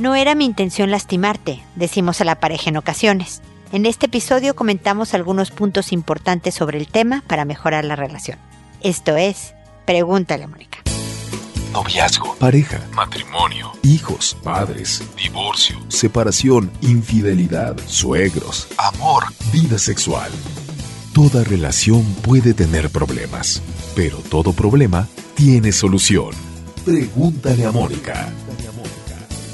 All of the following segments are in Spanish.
No era mi intención lastimarte, decimos a la pareja en ocasiones. En este episodio comentamos algunos puntos importantes sobre el tema para mejorar la relación. Esto es, pregúntale a Mónica. Noviazgo, pareja, matrimonio, hijos, padres, divorcio, separación, infidelidad, suegros, amor, vida sexual. Toda relación puede tener problemas, pero todo problema tiene solución. Pregúntale a Mónica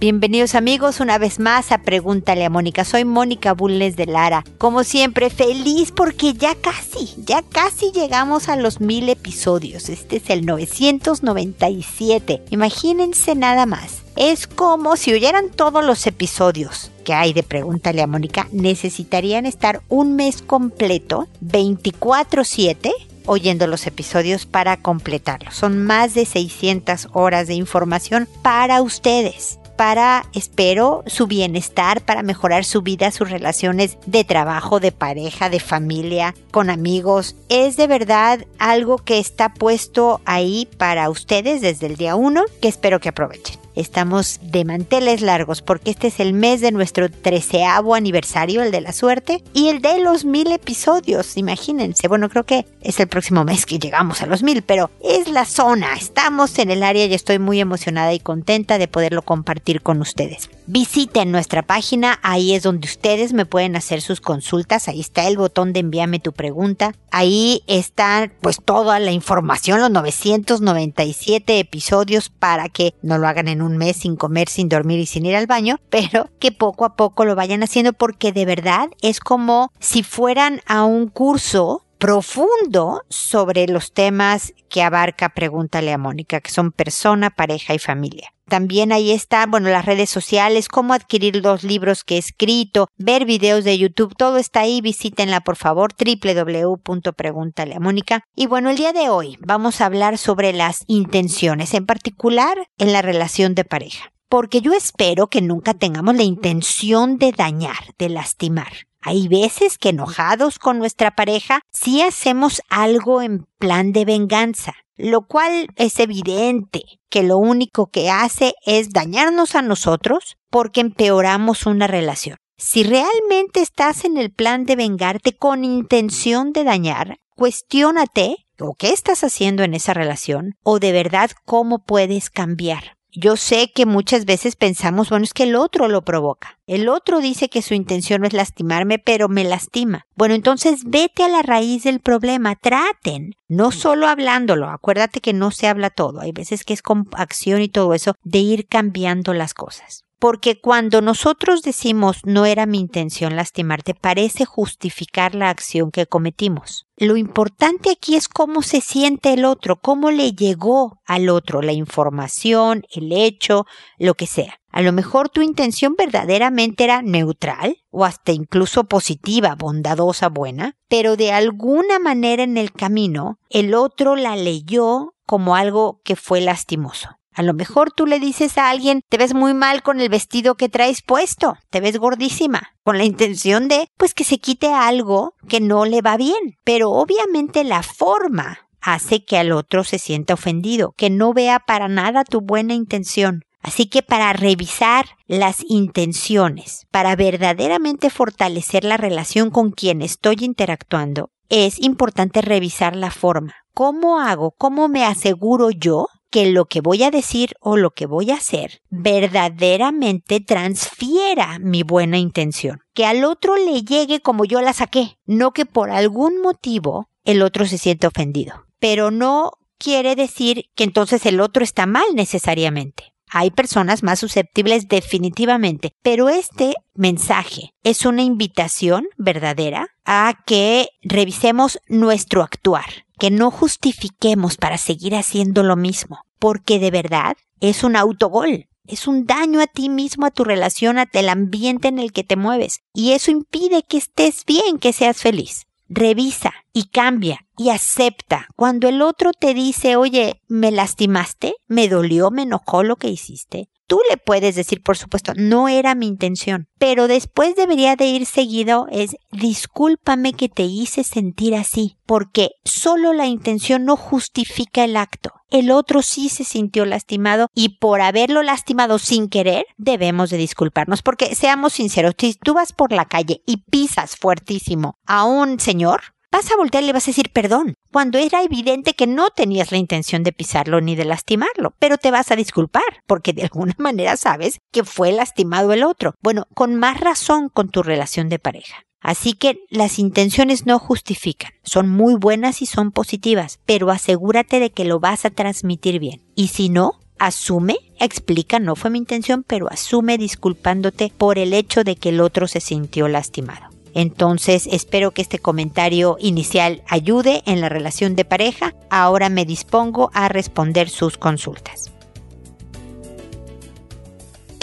Bienvenidos amigos una vez más a Pregúntale a Mónica. Soy Mónica Bulnes de Lara. Como siempre, feliz porque ya casi, ya casi llegamos a los mil episodios. Este es el 997. Imagínense nada más. Es como si oyeran todos los episodios que hay de Pregúntale a Mónica, necesitarían estar un mes completo, 24/7, oyendo los episodios para completarlos. Son más de 600 horas de información para ustedes para, espero, su bienestar, para mejorar su vida, sus relaciones de trabajo, de pareja, de familia, con amigos. Es de verdad algo que está puesto ahí para ustedes desde el día uno, que espero que aprovechen. Estamos de manteles largos porque este es el mes de nuestro treceavo aniversario, el de la suerte, y el de los mil episodios, imagínense. Bueno, creo que es el próximo mes que llegamos a los mil, pero es la zona. Estamos en el área y estoy muy emocionada y contenta de poderlo compartir con ustedes. Visiten nuestra página, ahí es donde ustedes me pueden hacer sus consultas, ahí está el botón de envíame tu pregunta, ahí está pues toda la información, los 997 episodios para que no lo hagan en un mes sin comer, sin dormir y sin ir al baño, pero que poco a poco lo vayan haciendo porque de verdad es como si fueran a un curso profundo sobre los temas que abarca Pregúntale a Mónica, que son persona, pareja y familia. También ahí está, bueno, las redes sociales, cómo adquirir los libros que he escrito, ver videos de YouTube, todo está ahí, visítenla por favor, www.preguntaleamónica. Y bueno, el día de hoy vamos a hablar sobre las intenciones, en particular en la relación de pareja. Porque yo espero que nunca tengamos la intención de dañar, de lastimar. Hay veces que enojados con nuestra pareja, sí hacemos algo en plan de venganza, lo cual es evidente que lo único que hace es dañarnos a nosotros porque empeoramos una relación. Si realmente estás en el plan de vengarte con intención de dañar, cuestiónate o qué estás haciendo en esa relación o de verdad cómo puedes cambiar. Yo sé que muchas veces pensamos, bueno, es que el otro lo provoca. El otro dice que su intención no es lastimarme, pero me lastima. Bueno, entonces vete a la raíz del problema, traten, no solo hablándolo, acuérdate que no se habla todo, hay veces que es con acción y todo eso, de ir cambiando las cosas. Porque cuando nosotros decimos no era mi intención lastimarte, parece justificar la acción que cometimos. Lo importante aquí es cómo se siente el otro, cómo le llegó al otro la información, el hecho, lo que sea. A lo mejor tu intención verdaderamente era neutral o hasta incluso positiva, bondadosa, buena, pero de alguna manera en el camino el otro la leyó como algo que fue lastimoso. A lo mejor tú le dices a alguien, te ves muy mal con el vestido que traes puesto, te ves gordísima, con la intención de, pues que se quite algo que no le va bien. Pero obviamente la forma hace que al otro se sienta ofendido, que no vea para nada tu buena intención. Así que para revisar las intenciones, para verdaderamente fortalecer la relación con quien estoy interactuando, es importante revisar la forma. ¿Cómo hago? ¿Cómo me aseguro yo que lo que voy a decir o lo que voy a hacer verdaderamente transfiera mi buena intención, que al otro le llegue como yo la saqué, no que por algún motivo el otro se siente ofendido. Pero no quiere decir que entonces el otro está mal necesariamente. Hay personas más susceptibles definitivamente, pero este mensaje es una invitación verdadera a que revisemos nuestro actuar, que no justifiquemos para seguir haciendo lo mismo, porque de verdad es un autogol. Es un daño a ti mismo, a tu relación, al ambiente en el que te mueves. Y eso impide que estés bien, que seas feliz. Revisa y cambia y acepta. Cuando el otro te dice, oye, me lastimaste, me dolió, me enojó lo que hiciste, Tú le puedes decir, por supuesto, no era mi intención, pero después debería de ir seguido es discúlpame que te hice sentir así, porque solo la intención no justifica el acto. El otro sí se sintió lastimado y por haberlo lastimado sin querer, debemos de disculparnos, porque seamos sinceros, si tú vas por la calle y pisas fuertísimo a un señor, vas a voltear y le vas a decir perdón, cuando era evidente que no tenías la intención de pisarlo ni de lastimarlo, pero te vas a disculpar, porque de alguna manera sabes que fue lastimado el otro. Bueno, con más razón con tu relación de pareja. Así que las intenciones no justifican, son muy buenas y son positivas, pero asegúrate de que lo vas a transmitir bien. Y si no, asume, explica, no fue mi intención, pero asume disculpándote por el hecho de que el otro se sintió lastimado. Entonces espero que este comentario inicial ayude en la relación de pareja. Ahora me dispongo a responder sus consultas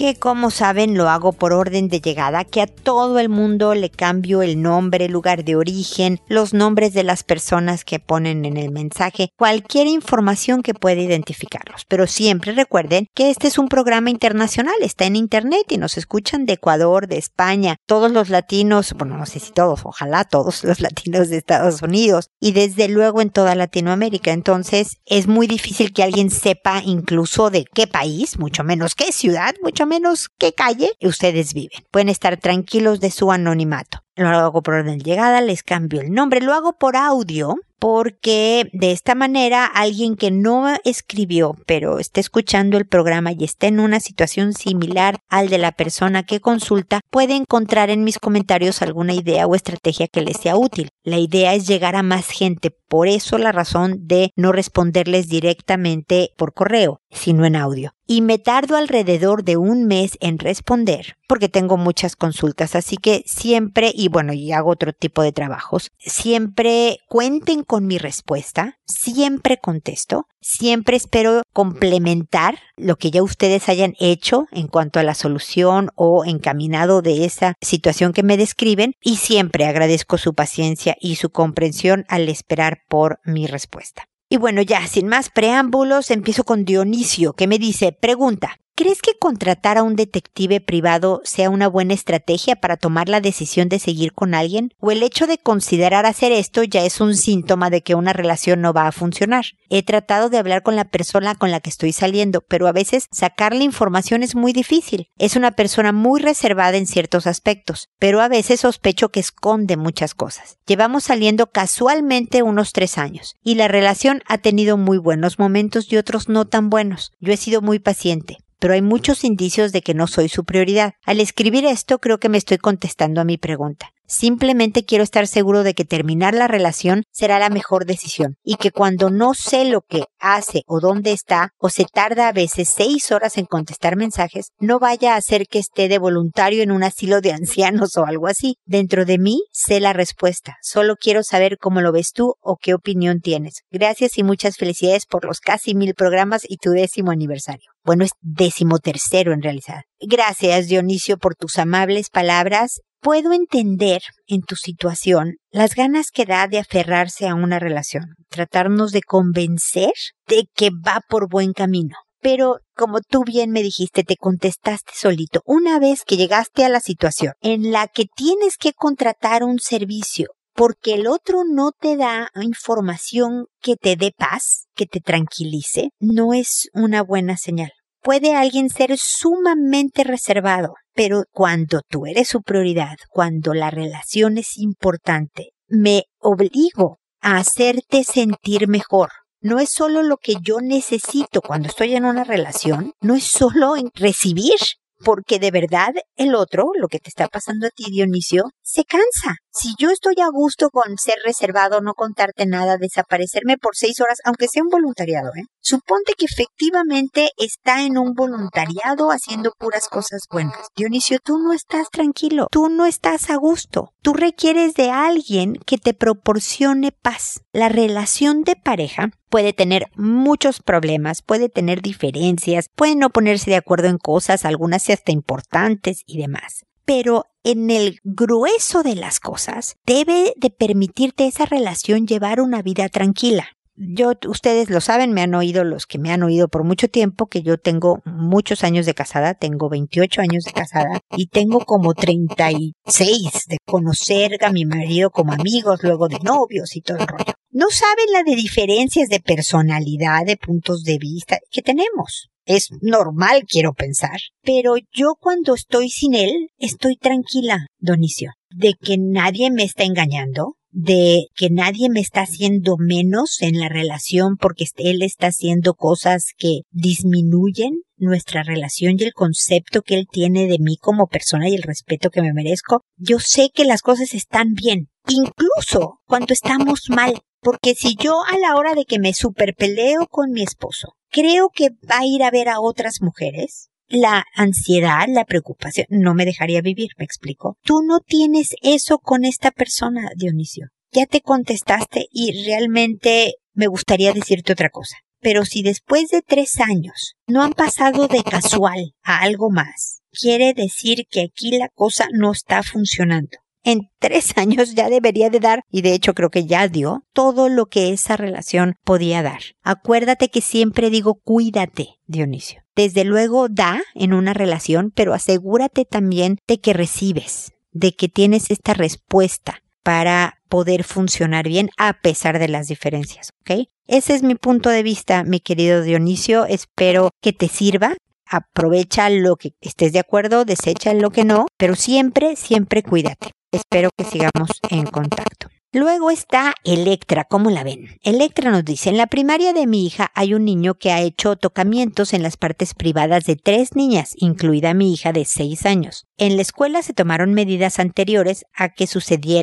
que como saben lo hago por orden de llegada, que a todo el mundo le cambio el nombre, lugar de origen, los nombres de las personas que ponen en el mensaje, cualquier información que pueda identificarlos. Pero siempre recuerden que este es un programa internacional, está en internet y nos escuchan de Ecuador, de España, todos los latinos, bueno, no sé si todos, ojalá todos los latinos de Estados Unidos y desde luego en toda Latinoamérica. Entonces es muy difícil que alguien sepa incluso de qué país, mucho menos qué ciudad, mucho menos qué calle ustedes viven. Pueden estar tranquilos de su anonimato. Lo hago por orden de llegada, les cambio el nombre, lo hago por audio porque de esta manera alguien que no escribió pero está escuchando el programa y está en una situación similar al de la persona que consulta puede encontrar en mis comentarios alguna idea o estrategia que les sea útil. La idea es llegar a más gente, por eso la razón de no responderles directamente por correo, sino en audio. Y me tardo alrededor de un mes en responder porque tengo muchas consultas, así que siempre, y bueno, y hago otro tipo de trabajos, siempre cuenten con mi respuesta, siempre contesto, siempre espero complementar lo que ya ustedes hayan hecho en cuanto a la solución o encaminado de esa situación que me describen y siempre agradezco su paciencia y su comprensión al esperar por mi respuesta. Y bueno, ya sin más preámbulos, empiezo con Dionisio, que me dice, pregunta, ¿Crees que contratar a un detective privado sea una buena estrategia para tomar la decisión de seguir con alguien? ¿O el hecho de considerar hacer esto ya es un síntoma de que una relación no va a funcionar? He tratado de hablar con la persona con la que estoy saliendo, pero a veces sacarle información es muy difícil. Es una persona muy reservada en ciertos aspectos, pero a veces sospecho que esconde muchas cosas. Llevamos saliendo casualmente unos tres años, y la relación ha tenido muy buenos momentos y otros no tan buenos. Yo he sido muy paciente pero hay muchos indicios de que no soy su prioridad. Al escribir esto creo que me estoy contestando a mi pregunta. Simplemente quiero estar seguro de que terminar la relación será la mejor decisión y que cuando no sé lo que hace o dónde está o se tarda a veces seis horas en contestar mensajes, no vaya a hacer que esté de voluntario en un asilo de ancianos o algo así. Dentro de mí sé la respuesta. Solo quiero saber cómo lo ves tú o qué opinión tienes. Gracias y muchas felicidades por los casi mil programas y tu décimo aniversario. Bueno, es décimo tercero en realidad. Gracias, Dionisio, por tus amables palabras puedo entender en tu situación las ganas que da de aferrarse a una relación, tratarnos de convencer de que va por buen camino. Pero, como tú bien me dijiste, te contestaste solito. Una vez que llegaste a la situación en la que tienes que contratar un servicio porque el otro no te da información que te dé paz, que te tranquilice, no es una buena señal puede alguien ser sumamente reservado, pero cuando tú eres su prioridad, cuando la relación es importante, me obligo a hacerte sentir mejor. No es solo lo que yo necesito cuando estoy en una relación, no es solo en recibir, porque de verdad el otro, lo que te está pasando a ti, Dionisio, se cansa. Si yo estoy a gusto con ser reservado, no contarte nada, desaparecerme por seis horas, aunque sea un voluntariado, ¿eh? Suponte que efectivamente está en un voluntariado haciendo puras cosas buenas. Dionisio, tú no estás tranquilo, tú no estás a gusto. Tú requieres de alguien que te proporcione paz. La relación de pareja puede tener muchos problemas, puede tener diferencias, puede no ponerse de acuerdo en cosas, algunas hasta importantes y demás pero en el grueso de las cosas, debe de permitirte esa relación llevar una vida tranquila yo, ustedes lo saben, me han oído los que me han oído por mucho tiempo, que yo tengo muchos años de casada, tengo 28 años de casada y tengo como 36 de conocer a mi marido como amigos, luego de novios y todo el rollo. No saben la de diferencias de personalidad, de puntos de vista que tenemos. Es normal, quiero pensar. Pero yo cuando estoy sin él, estoy tranquila, Donicio, de que nadie me está engañando, de que nadie me está haciendo menos en la relación porque él está haciendo cosas que disminuyen nuestra relación y el concepto que él tiene de mí como persona y el respeto que me merezco. Yo sé que las cosas están bien, incluso cuando estamos mal, porque si yo a la hora de que me superpeleo con mi esposo, creo que va a ir a ver a otras mujeres, la ansiedad, la preocupación, no me dejaría vivir, me explico. Tú no tienes eso con esta persona, Dionisio. Ya te contestaste y realmente me gustaría decirte otra cosa. Pero si después de tres años no han pasado de casual a algo más, quiere decir que aquí la cosa no está funcionando en tres años ya debería de dar, y de hecho creo que ya dio, todo lo que esa relación podía dar. Acuérdate que siempre digo cuídate, Dionisio. Desde luego da en una relación, pero asegúrate también de que recibes, de que tienes esta respuesta para poder funcionar bien a pesar de las diferencias, ¿ok? Ese es mi punto de vista, mi querido Dionisio. Espero que te sirva. Aprovecha lo que estés de acuerdo, desecha lo que no, pero siempre, siempre cuídate. Espero que sigamos en contacto. Luego está Electra, ¿cómo la ven? Electra nos dice, en la primaria de mi hija hay un niño que ha hecho tocamientos en las partes privadas de tres niñas, incluida mi hija de seis años. En la escuela se tomaron medidas anteriores a que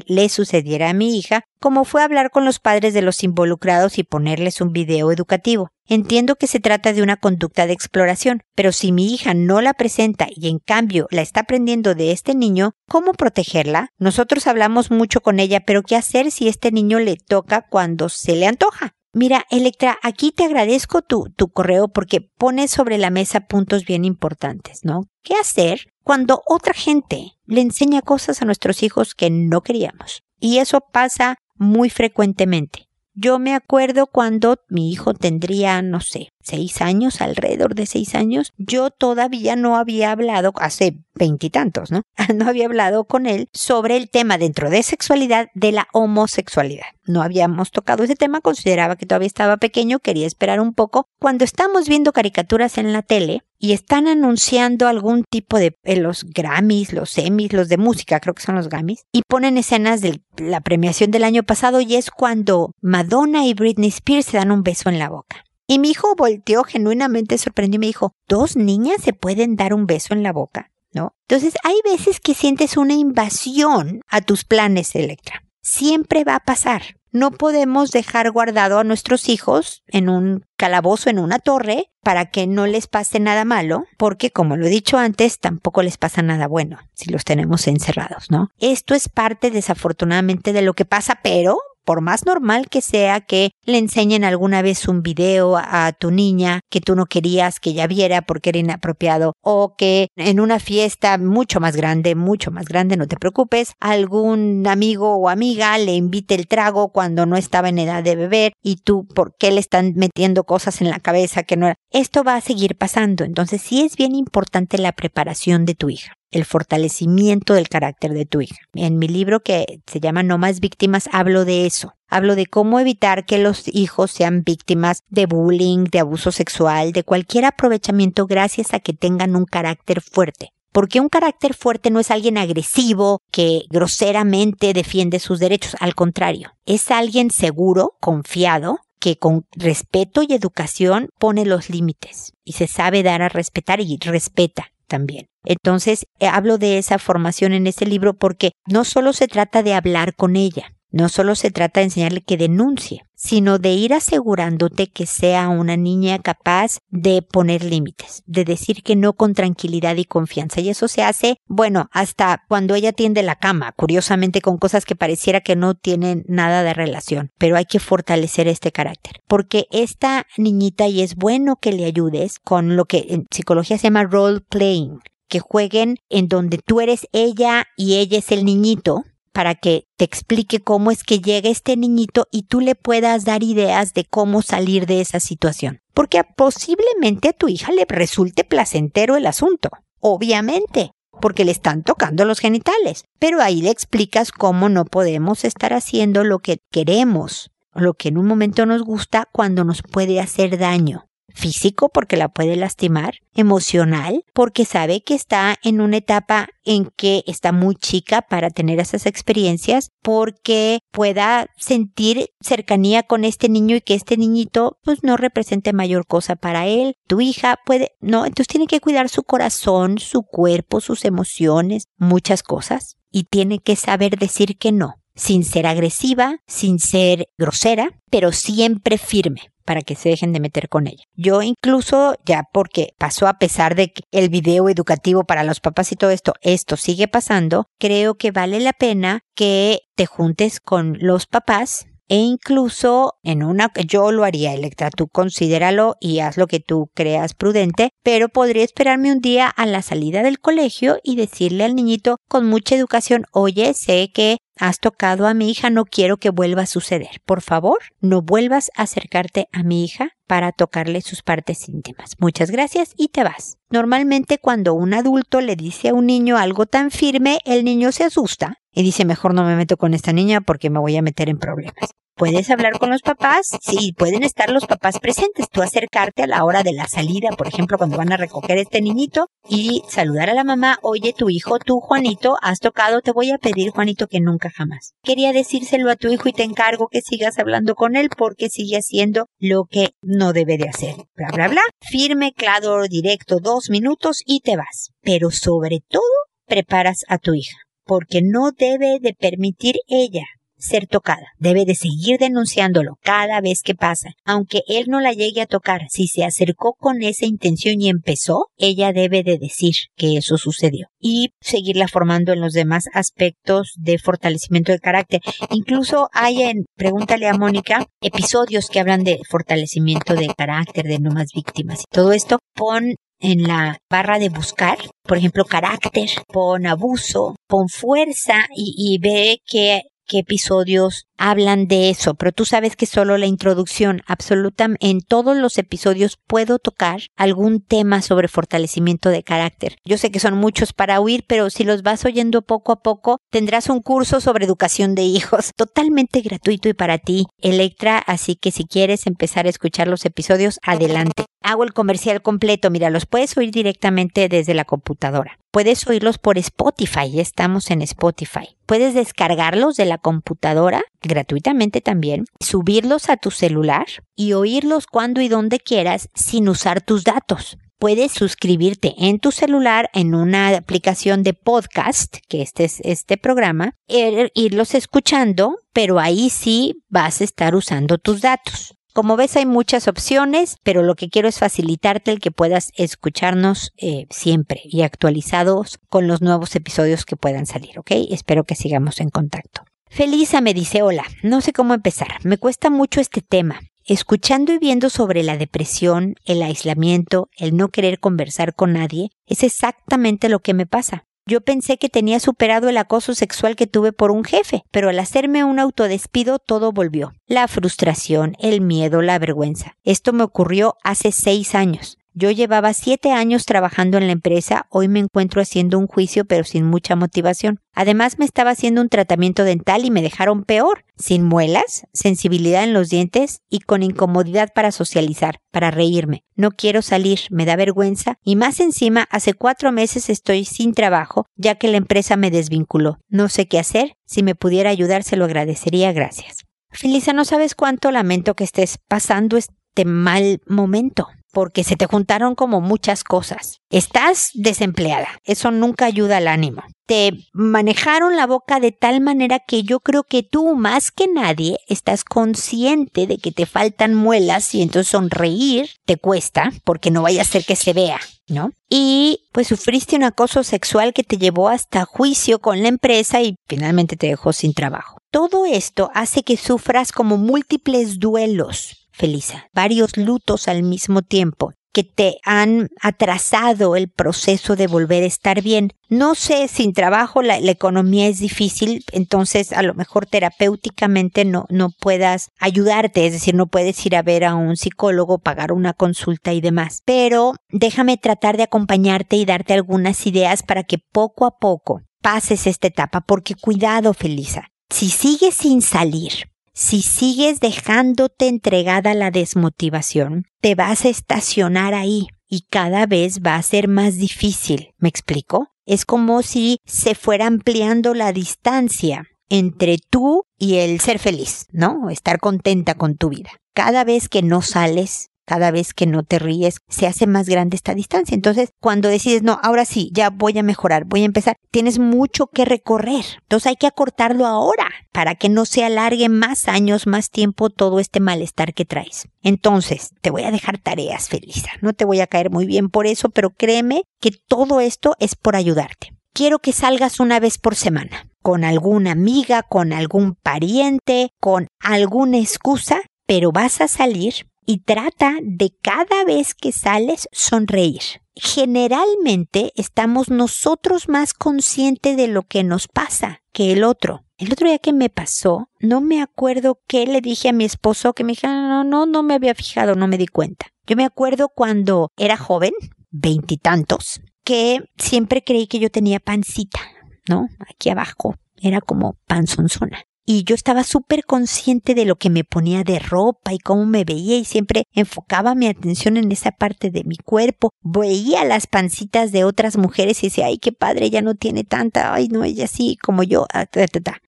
le sucediera a mi hija, como fue hablar con los padres de los involucrados y ponerles un video educativo. Entiendo que se trata de una conducta de exploración, pero si mi hija no la presenta y en cambio la está aprendiendo de este niño, ¿cómo protegerla? Nosotros hablamos mucho con ella, pero ¿qué hacer si este niño le toca cuando se le antoja? Mira, Electra, aquí te agradezco tu, tu correo porque pone sobre la mesa puntos bien importantes, ¿no? ¿Qué hacer cuando otra gente le enseña cosas a nuestros hijos que no queríamos? Y eso pasa muy frecuentemente. Yo me acuerdo cuando mi hijo tendría, no sé, seis años, alrededor de seis años, yo todavía no había hablado, hace veintitantos, ¿no? No había hablado con él sobre el tema dentro de sexualidad de la homosexualidad. No habíamos tocado ese tema, consideraba que todavía estaba pequeño, quería esperar un poco. Cuando estamos viendo caricaturas en la tele, y están anunciando algún tipo de eh, los Grammys, los Emmys, los de música, creo que son los Grammys, y ponen escenas de la premiación del año pasado y es cuando Madonna y Britney Spears se dan un beso en la boca. Y mi hijo volteó genuinamente sorprendido y me dijo, ¿dos niñas se pueden dar un beso en la boca? ¿No? Entonces hay veces que sientes una invasión a tus planes, Electra. Siempre va a pasar. No podemos dejar guardado a nuestros hijos en un calabozo, en una torre, para que no les pase nada malo, porque como lo he dicho antes, tampoco les pasa nada bueno si los tenemos encerrados, ¿no? Esto es parte desafortunadamente de lo que pasa, pero por más normal que sea que le enseñen alguna vez un video a tu niña que tú no querías que ella viera porque era inapropiado o que en una fiesta mucho más grande, mucho más grande, no te preocupes, algún amigo o amiga le invite el trago cuando no estaba en edad de beber y tú, ¿por qué le están metiendo cosas en la cabeza que no era? Esto va a seguir pasando, entonces sí es bien importante la preparación de tu hija el fortalecimiento del carácter de tu hija. En mi libro que se llama No más víctimas hablo de eso. Hablo de cómo evitar que los hijos sean víctimas de bullying, de abuso sexual, de cualquier aprovechamiento gracias a que tengan un carácter fuerte. Porque un carácter fuerte no es alguien agresivo que groseramente defiende sus derechos, al contrario, es alguien seguro, confiado, que con respeto y educación pone los límites y se sabe dar a respetar y respeta también. Entonces, eh, hablo de esa formación en ese libro porque no solo se trata de hablar con ella, no solo se trata de enseñarle que denuncie, sino de ir asegurándote que sea una niña capaz de poner límites, de decir que no con tranquilidad y confianza. Y eso se hace, bueno, hasta cuando ella tiende la cama, curiosamente con cosas que pareciera que no tienen nada de relación. Pero hay que fortalecer este carácter. Porque esta niñita, y es bueno que le ayudes con lo que en psicología se llama role playing, que jueguen en donde tú eres ella y ella es el niñito para que te explique cómo es que llega este niñito y tú le puedas dar ideas de cómo salir de esa situación. Porque posiblemente a tu hija le resulte placentero el asunto. Obviamente, porque le están tocando los genitales. Pero ahí le explicas cómo no podemos estar haciendo lo que queremos, lo que en un momento nos gusta cuando nos puede hacer daño físico porque la puede lastimar, emocional porque sabe que está en una etapa en que está muy chica para tener esas experiencias, porque pueda sentir cercanía con este niño y que este niñito pues no represente mayor cosa para él. Tu hija puede, no, entonces tiene que cuidar su corazón, su cuerpo, sus emociones, muchas cosas y tiene que saber decir que no sin ser agresiva, sin ser grosera, pero siempre firme para que se dejen de meter con ella. Yo incluso, ya porque pasó a pesar de que el video educativo para los papás y todo esto, esto sigue pasando, creo que vale la pena que te juntes con los papás e incluso en una, yo lo haría, Electra, tú considéralo y haz lo que tú creas prudente, pero podría esperarme un día a la salida del colegio y decirle al niñito con mucha educación, oye, sé que has tocado a mi hija, no quiero que vuelva a suceder. Por favor, no vuelvas a acercarte a mi hija para tocarle sus partes íntimas. Muchas gracias y te vas. Normalmente cuando un adulto le dice a un niño algo tan firme, el niño se asusta y dice mejor no me meto con esta niña porque me voy a meter en problemas. Puedes hablar con los papás, sí, pueden estar los papás presentes, tú acercarte a la hora de la salida, por ejemplo, cuando van a recoger este niñito y saludar a la mamá, oye, tu hijo, tú, Juanito, has tocado, te voy a pedir, Juanito, que nunca jamás. Quería decírselo a tu hijo y te encargo que sigas hablando con él porque sigue haciendo lo que no debe de hacer. Bla, bla, bla. Firme, claro, directo, dos minutos y te vas. Pero sobre todo, preparas a tu hija porque no debe de permitir ella ser tocada. Debe de seguir denunciándolo cada vez que pasa. Aunque él no la llegue a tocar, si se acercó con esa intención y empezó, ella debe de decir que eso sucedió y seguirla formando en los demás aspectos de fortalecimiento de carácter. Incluso hay en, pregúntale a Mónica, episodios que hablan de fortalecimiento de carácter, de no más víctimas y todo esto. Pon en la barra de buscar, por ejemplo, carácter, pon abuso, pon fuerza y, y ve que qué episodios hablan de eso, pero tú sabes que solo la introducción, absolutamente en todos los episodios puedo tocar algún tema sobre fortalecimiento de carácter. Yo sé que son muchos para oír, pero si los vas oyendo poco a poco, tendrás un curso sobre educación de hijos, totalmente gratuito y para ti, Electra, así que si quieres empezar a escuchar los episodios, adelante. Hago el comercial completo, mira, los puedes oír directamente desde la computadora. Puedes oírlos por Spotify, ya estamos en Spotify. Puedes descargarlos de la computadora gratuitamente también, subirlos a tu celular y oírlos cuando y donde quieras sin usar tus datos. Puedes suscribirte en tu celular en una aplicación de podcast, que este es este programa, irlos escuchando, pero ahí sí vas a estar usando tus datos. Como ves hay muchas opciones, pero lo que quiero es facilitarte el que puedas escucharnos eh, siempre y actualizados con los nuevos episodios que puedan salir, ¿ok? Espero que sigamos en contacto. Felisa me dice, hola, no sé cómo empezar, me cuesta mucho este tema. Escuchando y viendo sobre la depresión, el aislamiento, el no querer conversar con nadie, es exactamente lo que me pasa. Yo pensé que tenía superado el acoso sexual que tuve por un jefe, pero al hacerme un autodespido todo volvió. La frustración, el miedo, la vergüenza. Esto me ocurrió hace seis años. Yo llevaba siete años trabajando en la empresa, hoy me encuentro haciendo un juicio pero sin mucha motivación. Además me estaba haciendo un tratamiento dental y me dejaron peor, sin muelas, sensibilidad en los dientes y con incomodidad para socializar, para reírme. No quiero salir, me da vergüenza y más encima hace cuatro meses estoy sin trabajo ya que la empresa me desvinculó. No sé qué hacer, si me pudiera ayudar se lo agradecería, gracias. Felisa, no sabes cuánto lamento que estés pasando este mal momento porque se te juntaron como muchas cosas. Estás desempleada. Eso nunca ayuda al ánimo. Te manejaron la boca de tal manera que yo creo que tú más que nadie estás consciente de que te faltan muelas y entonces sonreír te cuesta porque no vaya a ser que se vea, ¿no? Y pues sufriste un acoso sexual que te llevó hasta juicio con la empresa y finalmente te dejó sin trabajo. Todo esto hace que sufras como múltiples duelos Felisa, varios lutos al mismo tiempo que te han atrasado el proceso de volver a estar bien. No sé, sin trabajo la, economía es difícil, entonces a lo mejor terapéuticamente no, no puedas ayudarte, es decir, no puedes ir a ver a un psicólogo, pagar una consulta y demás. Pero déjame tratar de acompañarte y darte algunas ideas para que poco a poco pases esta etapa, porque cuidado, Felisa, si sigues sin salir, si sigues dejándote entregada a la desmotivación, te vas a estacionar ahí y cada vez va a ser más difícil. ¿Me explico? Es como si se fuera ampliando la distancia entre tú y el ser feliz, ¿no? Estar contenta con tu vida. Cada vez que no sales, cada vez que no te ríes, se hace más grande esta distancia. Entonces, cuando decides, no, ahora sí, ya voy a mejorar, voy a empezar, tienes mucho que recorrer. Entonces hay que acortarlo ahora para que no se alargue más años, más tiempo todo este malestar que traes. Entonces, te voy a dejar tareas, Felisa. No te voy a caer muy bien por eso, pero créeme que todo esto es por ayudarte. Quiero que salgas una vez por semana con alguna amiga, con algún pariente, con alguna excusa, pero vas a salir y trata de cada vez que sales sonreír. Generalmente estamos nosotros más conscientes de lo que nos pasa que el otro. El otro día que me pasó, no me acuerdo qué le dije a mi esposo que me dijo, no, no, no me había fijado, no me di cuenta. Yo me acuerdo cuando era joven, veintitantos, que siempre creí que yo tenía pancita, ¿no? Aquí abajo era como panzonzona y yo estaba súper consciente de lo que me ponía de ropa y cómo me veía y siempre enfocaba mi atención en esa parte de mi cuerpo. Veía las pancitas de otras mujeres y decía, ay, qué padre, ella no tiene tanta, ay, no, ella sí, como yo. Ah,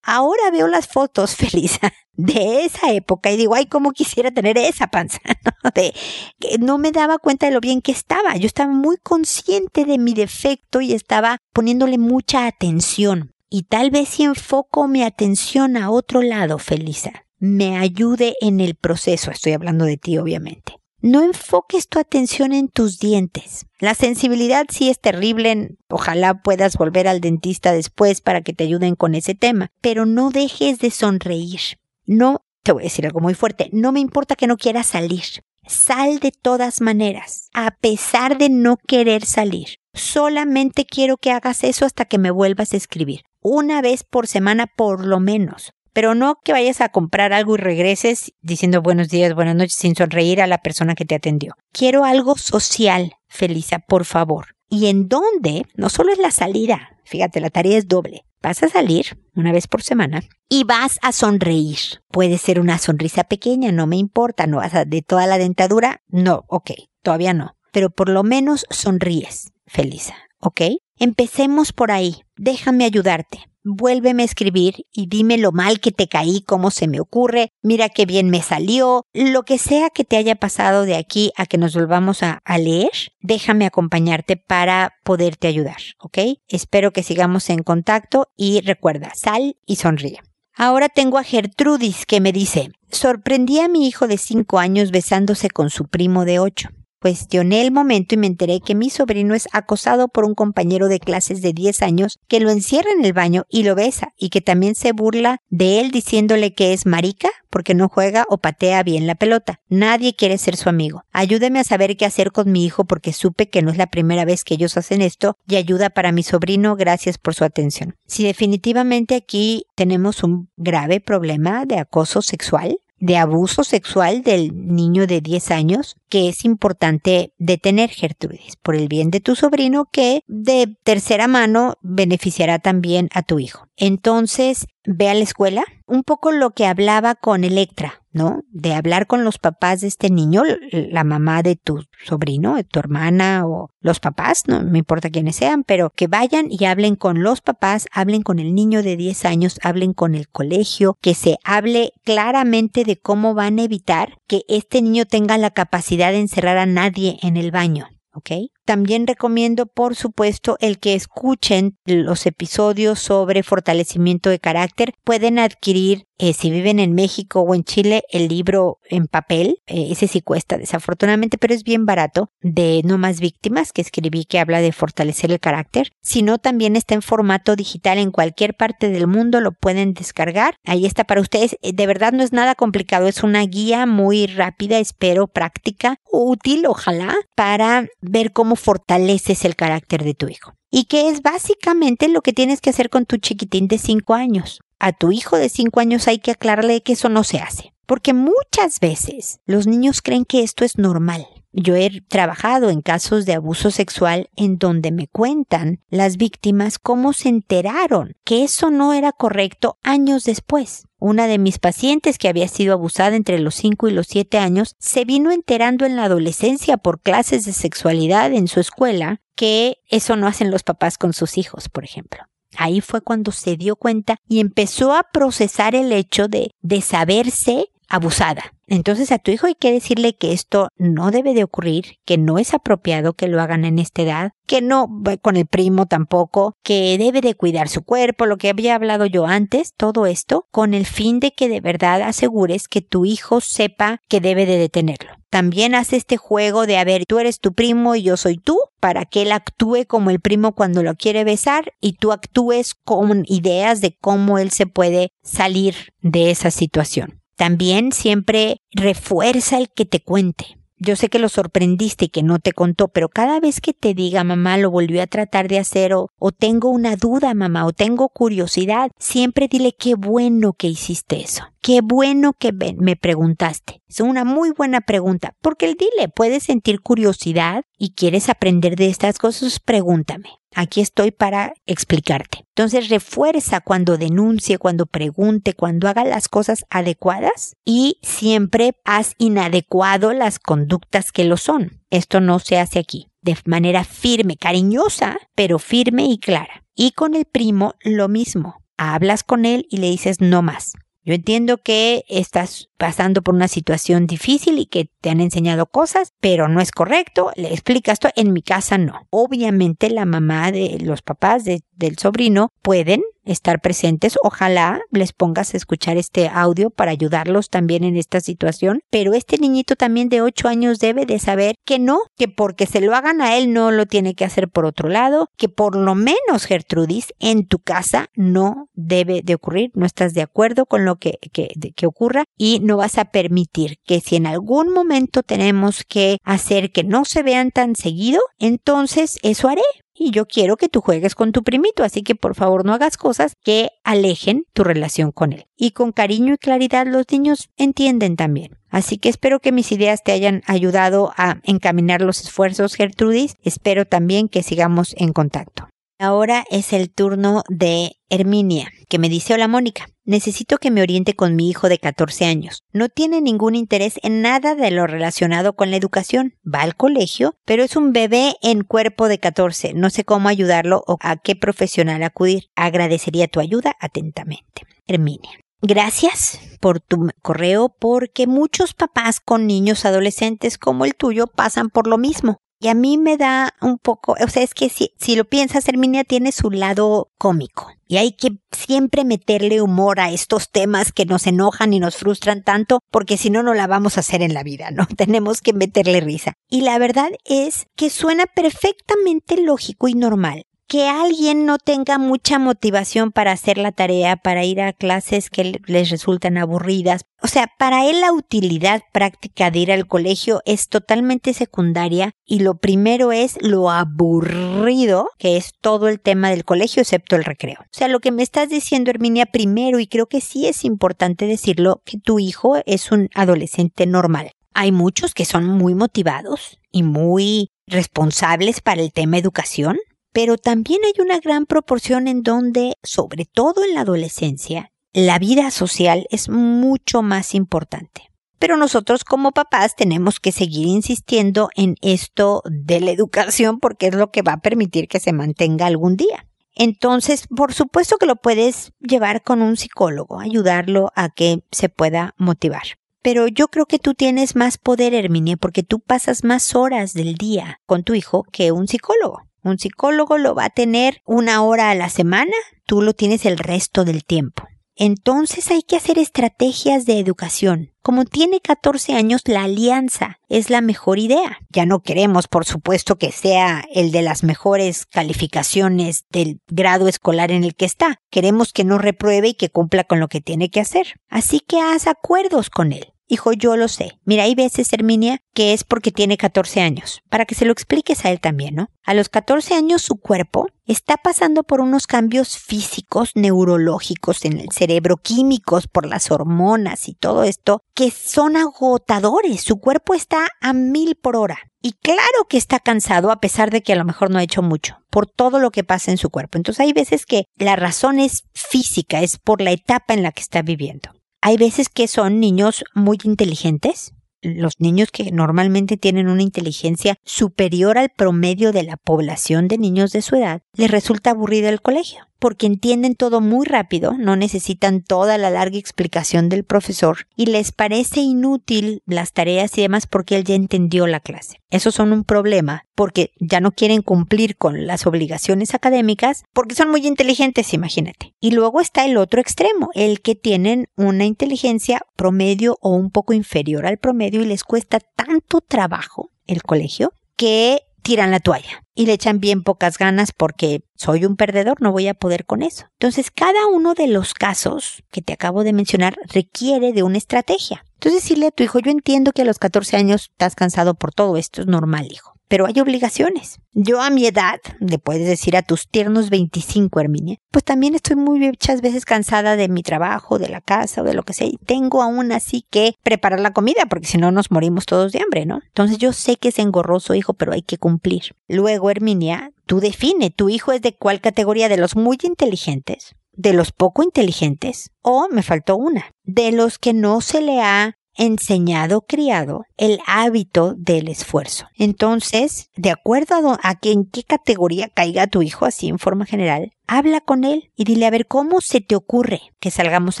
Ahora veo las fotos, feliz, de esa época y digo, ay, cómo quisiera tener esa panza, ¿no? De, que no me daba cuenta de lo bien que estaba. Yo estaba muy consciente de mi defecto y estaba poniéndole mucha atención y tal vez si enfoco mi atención a otro lado, Felisa, me ayude en el proceso. Estoy hablando de ti, obviamente. No enfoques tu atención en tus dientes. La sensibilidad sí es terrible. Ojalá puedas volver al dentista después para que te ayuden con ese tema. Pero no dejes de sonreír. No, te voy a decir algo muy fuerte. No me importa que no quieras salir. Sal de todas maneras, a pesar de no querer salir. Solamente quiero que hagas eso hasta que me vuelvas a escribir una vez por semana por lo menos. Pero no que vayas a comprar algo y regreses diciendo buenos días, buenas noches sin sonreír a la persona que te atendió. Quiero algo social, Felisa, por favor. Y en dónde no solo es la salida, fíjate, la tarea es doble. Vas a salir una vez por semana y vas a sonreír. Puede ser una sonrisa pequeña, no me importa, no vas a de toda la dentadura, no, ok, todavía no. Pero por lo menos sonríes, Felisa, ¿ok? Empecemos por ahí. Déjame ayudarte. Vuélveme a escribir y dime lo mal que te caí, cómo se me ocurre, mira qué bien me salió, lo que sea que te haya pasado de aquí a que nos volvamos a, a leer, déjame acompañarte para poderte ayudar, ¿ok? Espero que sigamos en contacto y recuerda, sal y sonríe. Ahora tengo a Gertrudis que me dice, sorprendí a mi hijo de cinco años besándose con su primo de ocho. Cuestioné el momento y me enteré que mi sobrino es acosado por un compañero de clases de 10 años que lo encierra en el baño y lo besa y que también se burla de él diciéndole que es marica porque no juega o patea bien la pelota. Nadie quiere ser su amigo. Ayúdeme a saber qué hacer con mi hijo porque supe que no es la primera vez que ellos hacen esto y ayuda para mi sobrino. Gracias por su atención. Si definitivamente aquí tenemos un grave problema de acoso sexual, de abuso sexual del niño de 10 años que es importante detener, Gertrudis, por el bien de tu sobrino que de tercera mano beneficiará también a tu hijo. Entonces, ve a la escuela. Un poco lo que hablaba con Electra, ¿no? De hablar con los papás de este niño, la mamá de tu sobrino, de tu hermana o los papás, no me importa quiénes sean, pero que vayan y hablen con los papás, hablen con el niño de 10 años, hablen con el colegio, que se hable claramente de cómo van a evitar que este niño tenga la capacidad de encerrar a nadie en el baño. ¿ok? También recomiendo, por supuesto, el que escuchen los episodios sobre fortalecimiento de carácter. Pueden adquirir eh, si viven en México o en Chile, el libro en papel, eh, ese sí cuesta desafortunadamente, pero es bien barato, de No más víctimas, que escribí que habla de fortalecer el carácter. Si no, también está en formato digital en cualquier parte del mundo, lo pueden descargar. Ahí está para ustedes. Eh, de verdad no es nada complicado, es una guía muy rápida, espero práctica, útil, ojalá, para ver cómo fortaleces el carácter de tu hijo y que es básicamente lo que tienes que hacer con tu chiquitín de 5 años a tu hijo de 5 años hay que aclararle que eso no se hace. Porque muchas veces los niños creen que esto es normal. Yo he trabajado en casos de abuso sexual en donde me cuentan las víctimas cómo se enteraron que eso no era correcto años después. Una de mis pacientes que había sido abusada entre los 5 y los 7 años se vino enterando en la adolescencia por clases de sexualidad en su escuela que eso no hacen los papás con sus hijos, por ejemplo. Ahí fue cuando se dio cuenta y empezó a procesar el hecho de, de saberse abusada. Entonces a tu hijo hay que decirle que esto no debe de ocurrir, que no es apropiado que lo hagan en esta edad, que no con el primo tampoco, que debe de cuidar su cuerpo, lo que había hablado yo antes, todo esto con el fin de que de verdad asegures que tu hijo sepa que debe de detenerlo. También hace este juego de, a ver, tú eres tu primo y yo soy tú, para que él actúe como el primo cuando lo quiere besar y tú actúes con ideas de cómo él se puede salir de esa situación. También siempre refuerza el que te cuente. Yo sé que lo sorprendiste y que no te contó, pero cada vez que te diga mamá lo volvió a tratar de hacer o, o tengo una duda mamá o tengo curiosidad, siempre dile qué bueno que hiciste eso. Qué bueno que me preguntaste. Es una muy buena pregunta, porque el dile, puedes sentir curiosidad y quieres aprender de estas cosas, pregúntame. Aquí estoy para explicarte. Entonces refuerza cuando denuncie, cuando pregunte, cuando haga las cosas adecuadas y siempre haz inadecuado las conductas que lo son. Esto no se hace aquí. De manera firme, cariñosa, pero firme y clara. Y con el primo lo mismo. Hablas con él y le dices no más. Yo entiendo que estás pasando por una situación difícil y que te han enseñado cosas, pero no es correcto, le explicas esto, en mi casa no. Obviamente la mamá de los papás del sobrino pueden estar presentes. Ojalá les pongas a escuchar este audio para ayudarlos también en esta situación. Pero este niñito también de 8 años debe de saber que no, que porque se lo hagan a él no lo tiene que hacer por otro lado, que por lo menos Gertrudis en tu casa no debe de ocurrir, no estás de acuerdo con lo que, que, que ocurra y no vas a permitir que si en algún momento tenemos que hacer que no se vean tan seguido, entonces eso haré y yo quiero que tú juegues con tu primito, así que por favor no hagas cosas que alejen tu relación con él. Y con cariño y claridad los niños entienden también. Así que espero que mis ideas te hayan ayudado a encaminar los esfuerzos, Gertrudis. Espero también que sigamos en contacto. Ahora es el turno de Herminia, que me dice, hola Mónica, necesito que me oriente con mi hijo de 14 años. No tiene ningún interés en nada de lo relacionado con la educación. Va al colegio, pero es un bebé en cuerpo de 14. No sé cómo ayudarlo o a qué profesional acudir. Agradecería tu ayuda atentamente. Herminia. Gracias por tu correo porque muchos papás con niños adolescentes como el tuyo pasan por lo mismo. Y a mí me da un poco, o sea, es que si, si lo piensas, Herminia tiene su lado cómico. Y hay que siempre meterle humor a estos temas que nos enojan y nos frustran tanto, porque si no, no la vamos a hacer en la vida, ¿no? Tenemos que meterle risa. Y la verdad es que suena perfectamente lógico y normal que alguien no tenga mucha motivación para hacer la tarea, para ir a clases que les resultan aburridas. O sea, para él la utilidad práctica de ir al colegio es totalmente secundaria y lo primero es lo aburrido que es todo el tema del colegio excepto el recreo. O sea, lo que me estás diciendo, Herminia, primero, y creo que sí es importante decirlo, que tu hijo es un adolescente normal. Hay muchos que son muy motivados y muy responsables para el tema educación pero también hay una gran proporción en donde, sobre todo en la adolescencia, la vida social es mucho más importante. Pero nosotros como papás tenemos que seguir insistiendo en esto de la educación porque es lo que va a permitir que se mantenga algún día. Entonces, por supuesto que lo puedes llevar con un psicólogo, ayudarlo a que se pueda motivar. Pero yo creo que tú tienes más poder, Herminia, porque tú pasas más horas del día con tu hijo que un psicólogo. Un psicólogo lo va a tener una hora a la semana, tú lo tienes el resto del tiempo. Entonces hay que hacer estrategias de educación. Como tiene 14 años, la alianza es la mejor idea. Ya no queremos, por supuesto, que sea el de las mejores calificaciones del grado escolar en el que está. Queremos que no repruebe y que cumpla con lo que tiene que hacer. Así que haz acuerdos con él. Hijo, yo lo sé. Mira, hay veces, Herminia, que es porque tiene 14 años. Para que se lo expliques a él también, ¿no? A los 14 años su cuerpo está pasando por unos cambios físicos, neurológicos en el cerebro, químicos por las hormonas y todo esto, que son agotadores. Su cuerpo está a mil por hora. Y claro que está cansado a pesar de que a lo mejor no ha hecho mucho por todo lo que pasa en su cuerpo. Entonces hay veces que la razón es física, es por la etapa en la que está viviendo. Hay veces que son niños muy inteligentes, los niños que normalmente tienen una inteligencia superior al promedio de la población de niños de su edad, les resulta aburrido el colegio porque entienden todo muy rápido, no necesitan toda la larga explicación del profesor y les parece inútil las tareas y demás porque él ya entendió la clase. Esos son un problema porque ya no quieren cumplir con las obligaciones académicas porque son muy inteligentes, imagínate. Y luego está el otro extremo, el que tienen una inteligencia promedio o un poco inferior al promedio y les cuesta tanto trabajo el colegio que tiran la toalla y le echan bien pocas ganas porque soy un perdedor, no voy a poder con eso. Entonces, cada uno de los casos que te acabo de mencionar requiere de una estrategia. Entonces, decirle a tu hijo, yo entiendo que a los 14 años estás cansado por todo esto, es normal, hijo pero hay obligaciones. Yo a mi edad, le puedes decir a tus tiernos 25, Herminia, pues también estoy muy muchas veces cansada de mi trabajo, de la casa o de lo que sea, y tengo aún así que preparar la comida, porque si no nos morimos todos de hambre, ¿no? Entonces yo sé que es engorroso, hijo, pero hay que cumplir. Luego, Herminia, tú define, tu hijo es de cuál categoría, de los muy inteligentes, de los poco inteligentes, o me faltó una, de los que no se le ha enseñado, criado el hábito del esfuerzo. Entonces, de acuerdo a, que en qué categoría caiga tu hijo, así en forma general, habla con él y dile a ver cómo se te ocurre que salgamos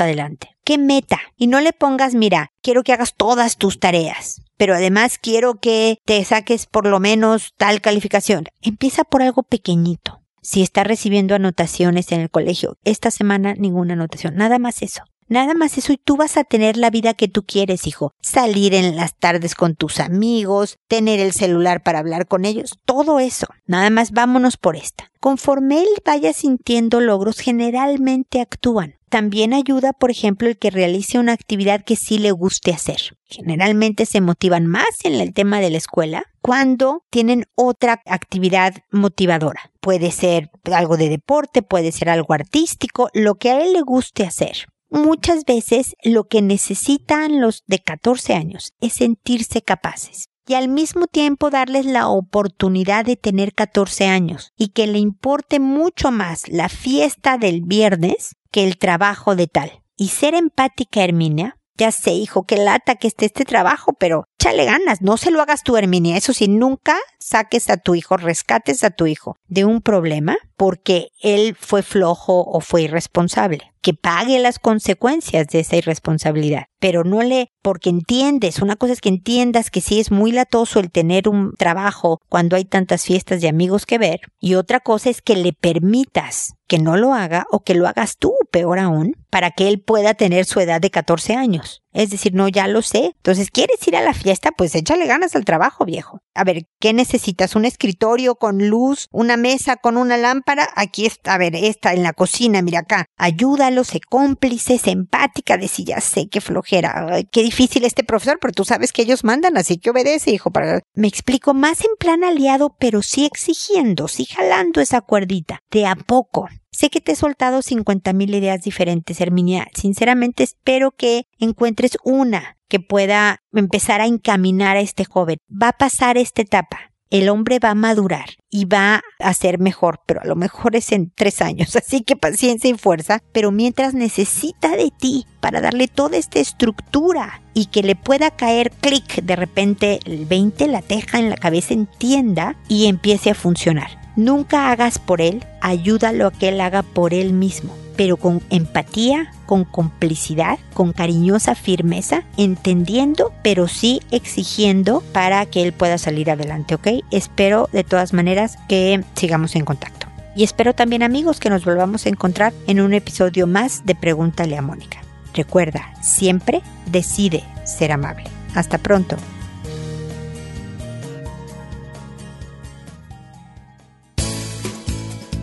adelante. ¿Qué meta? Y no le pongas, mira, quiero que hagas todas tus tareas, pero además quiero que te saques por lo menos tal calificación. Empieza por algo pequeñito. Si está recibiendo anotaciones en el colegio, esta semana ninguna anotación, nada más eso. Nada más eso y tú vas a tener la vida que tú quieres, hijo. Salir en las tardes con tus amigos, tener el celular para hablar con ellos, todo eso. Nada más vámonos por esta. Conforme él vaya sintiendo logros, generalmente actúan. También ayuda, por ejemplo, el que realice una actividad que sí le guste hacer. Generalmente se motivan más en el tema de la escuela cuando tienen otra actividad motivadora. Puede ser algo de deporte, puede ser algo artístico, lo que a él le guste hacer. Muchas veces lo que necesitan los de 14 años es sentirse capaces y al mismo tiempo darles la oportunidad de tener 14 años y que le importe mucho más la fiesta del viernes que el trabajo de tal. Y ser empática, Herminia, ya sé, hijo, que lata que esté este trabajo, pero chale ganas, no se lo hagas tú, Herminia. Eso sí, nunca saques a tu hijo, rescates a tu hijo de un problema porque él fue flojo o fue irresponsable que pague las consecuencias de esa irresponsabilidad, pero no le, porque entiendes, una cosa es que entiendas que sí es muy latoso el tener un trabajo cuando hay tantas fiestas de amigos que ver, y otra cosa es que le permitas que no lo haga o que lo hagas tú, peor aún, para que él pueda tener su edad de 14 años. Es decir, no, ya lo sé. Entonces, ¿quieres ir a la fiesta? Pues échale ganas al trabajo, viejo. A ver, ¿qué necesitas? ¿Un escritorio con luz? ¿Una mesa con una lámpara? Aquí está, a ver, esta en la cocina, mira acá. Ayúdalo, sé cómplice, sé empática, de si ya sé qué flojera. qué difícil este profesor, pero tú sabes que ellos mandan, así que obedece, hijo. Para... Me explico más en plan aliado, pero sí exigiendo, sí jalando esa cuerdita, de a poco. Sé que te he soltado 50 mil ideas diferentes, Herminia. Sinceramente espero que encuentres una que pueda empezar a encaminar a este joven. Va a pasar esta etapa. El hombre va a madurar y va a ser mejor, pero a lo mejor es en tres años. Así que paciencia y fuerza. Pero mientras necesita de ti para darle toda esta estructura y que le pueda caer clic de repente el 20, la teja en la cabeza entienda y empiece a funcionar. Nunca hagas por él, ayúdalo a que él haga por él mismo. pero con empatía, con complicidad, con cariñosa firmeza, entendiendo, pero sí exigiendo para que él pueda salir adelante, ¿ok? Espero de todas maneras que sigamos en contacto. Y espero también amigos que nos volvamos a encontrar en un episodio más de Pregúntale a Mónica. Recuerda, siempre decide ser amable. Hasta pronto.